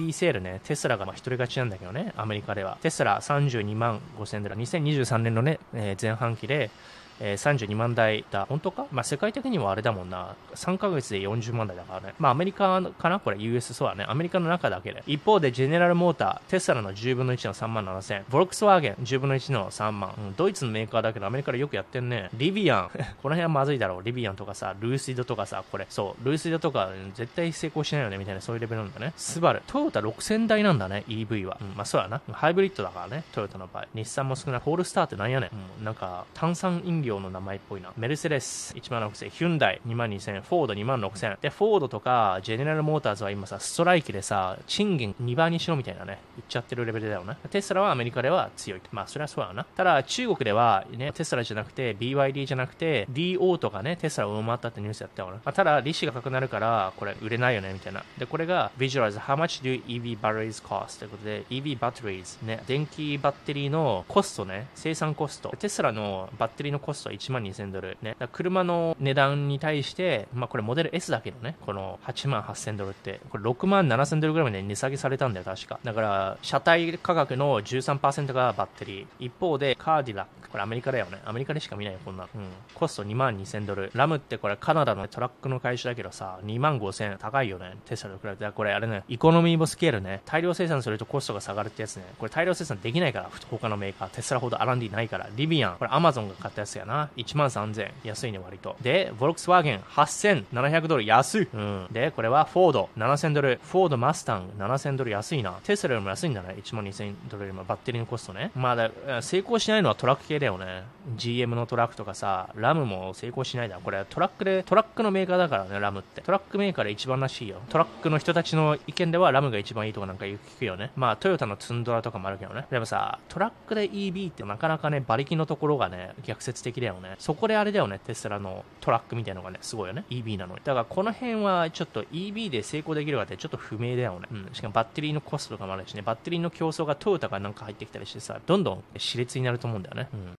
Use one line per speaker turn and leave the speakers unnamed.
EV セールね、テスラがまあ一人勝ちなんだけどね、アメリカでは。テスラ32万5000ドル、2023年のね、えー前半期で、えー32万台だ。本当か？まあ、世界的にはあれだもんな。3ヶ月で40万台だからね。まあ、アメリカかな？これ US そうだね。アメリカの中だけで。一方で、ジェネラルモーター、テスラの10分の1の3万7000。ボルクスワーゲン、10分の1の3万。うんドイツのメーカーだけど、アメリカでよくやってんね。リビアン。この辺はまずいだろう。リビアンとかさ、ルーシードとかさ、これ。そう、ルーシードとか、絶対成功しないよね、みたいな、そういうレベルなんだね。スバル。トヨタ6000台なんだね、EV は。うん、まあ、そうやな。ハイブリッドだからね、トヨタの場合。日産も少ない。ホールスターってなんやねん。うん、なんか、炭酸飲料の名前っぽいな。メルセデス1万6000、ヒュンダイ2万2000、フォード2万6000。で、フォードとか、ジェネラルモーターズは今さ、ストライキでさ、賃金2倍にしろみたいなね、言っちゃってるレベルだよね。テスラはアメリカでは強い。まあ、それはそうやな。ただ、中国では、ね、テスラじゃなくて、BYD じゃなくて、DO とかね、テスラを上回ったってニュースやったよな。まあ、ただ、利子が高くなるから、これ売れないよね、みたいな。で、これが、Visualize how much do EV batteries cost? ということで、EV batteries ね、電気バッテリーのコストね、生産コスト。テスラのバッテリーのコストは1万2000ドル。ね、だ車の値段に対して、まあこれモデル S だけどね、この8万8000ドルって、これ6万7000ドルぐらいまで値下げされたんだよ、確か。だから、車体価格の13%がバッテリー。一方で、キャデラック。これアメリカだよね。アメリカでしか見ないよ、こんな。うん。コスト2万2000ドル。ラムってこれカナダのトラックの会社だけどさ、2万5000高いよね。テスラと比べて。これあれね、 economy of scale ね。大量生産するとコストが下がるってやつね。これ大量生産できないから、他のメーカー。テスラほど R&D ないから。リビアン。これアマゾンが買ったやつやな。1万3000。安いね、割と。で、ボルクスワーゲン8700ドル。安い。うん。で、これはフォード7000ドル。フォードマスタン7000ドル安いな。テスラよりも安いんだね。1万2000ドルよりもバッテリーのコストね。まあだ、成功しないのはトラック系だよね。GM のトラックとかさ、ラムも成功しないだ。これトラックで、トラックのメーカーだからね、ラムって。トラックメーカーで一番らしいよ。トラックの人たちの意見ではラムが一番いいとかなんか聞くよね。まあ、トヨタのツンドラとかもあるけどね。でもさ、トラックで EV ってなかなかね、馬力のところがね、逆説的的だよね。そこであれだよね、テスラのトラックみたいなのがね、すごいよね。EV なのに。だからこの辺はちょっと EV で成功できるかってちょっと不明だよね。うん。しかもバッテリーのコストとかもあるしね、バッテリーの競争がトヨタがなんか入ってきたりしてさ、どんどん熾烈になると思うんだよね。うん。